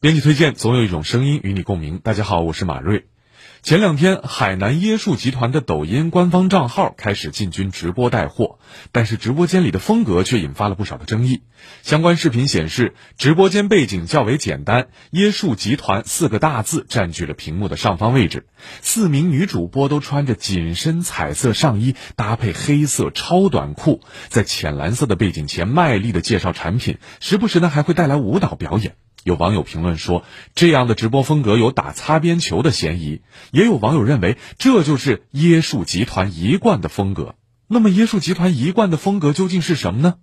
编辑推荐，总有一种声音与你共鸣。大家好，我是马瑞。前两天，海南椰树集团的抖音官方账号开始进军直播带货，但是直播间里的风格却引发了不少的争议。相关视频显示，直播间背景较为简单，椰树集团四个大字占据了屏幕的上方位置。四名女主播都穿着紧身彩色上衣，搭配黑色超短裤，在浅蓝色的背景前卖力的介绍产品，时不时呢还会带来舞蹈表演。有网友评论说，这样的直播风格有打擦边球的嫌疑；也有网友认为，这就是椰树集团一贯的风格。那么，椰树集团一贯的风格究竟是什么呢？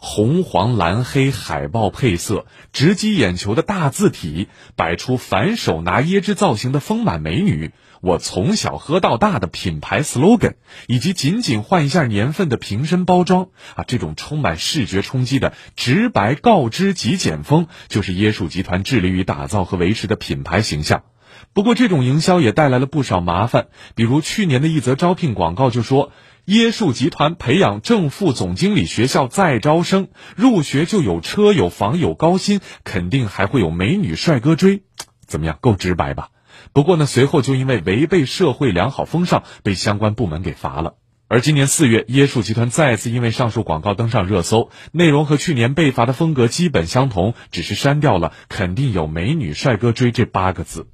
红黄蓝黑海报配色，直击眼球的大字体，摆出反手拿椰汁造型的丰满美女，我从小喝到大的品牌 slogan，以及仅仅换一下年份的瓶身包装啊，这种充满视觉冲击的直白告知极简风，就是椰树集团致力于打造和维持的品牌形象。不过，这种营销也带来了不少麻烦，比如去年的一则招聘广告就说。椰树集团培养正副总经理学校再招生，入学就有车有房有高薪，肯定还会有美女帅哥追，怎么样？够直白吧？不过呢，随后就因为违背社会良好风尚，被相关部门给罚了。而今年四月，椰树集团再次因为上述广告登上热搜，内容和去年被罚的风格基本相同，只是删掉了“肯定有美女帅哥追”这八个字。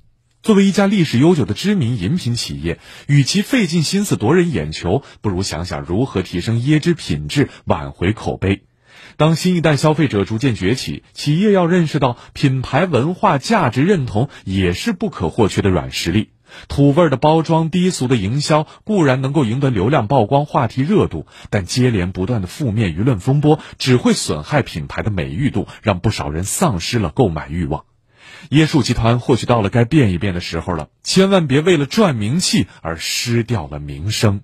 作为一家历史悠久的知名饮品企业，与其费尽心思夺人眼球，不如想想如何提升椰汁品质，挽回口碑。当新一代消费者逐渐崛起，企业要认识到品牌文化价值认同也是不可或缺的软实力。土味的包装、低俗的营销固然能够赢得流量曝光、话题热度，但接连不断的负面舆论风波只会损害品牌的美誉度，让不少人丧失了购买欲望。椰树集团或许到了该变一变的时候了，千万别为了赚名气而失掉了名声。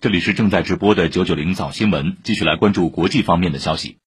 这里是正在直播的九九零早新闻，继续来关注国际方面的消息。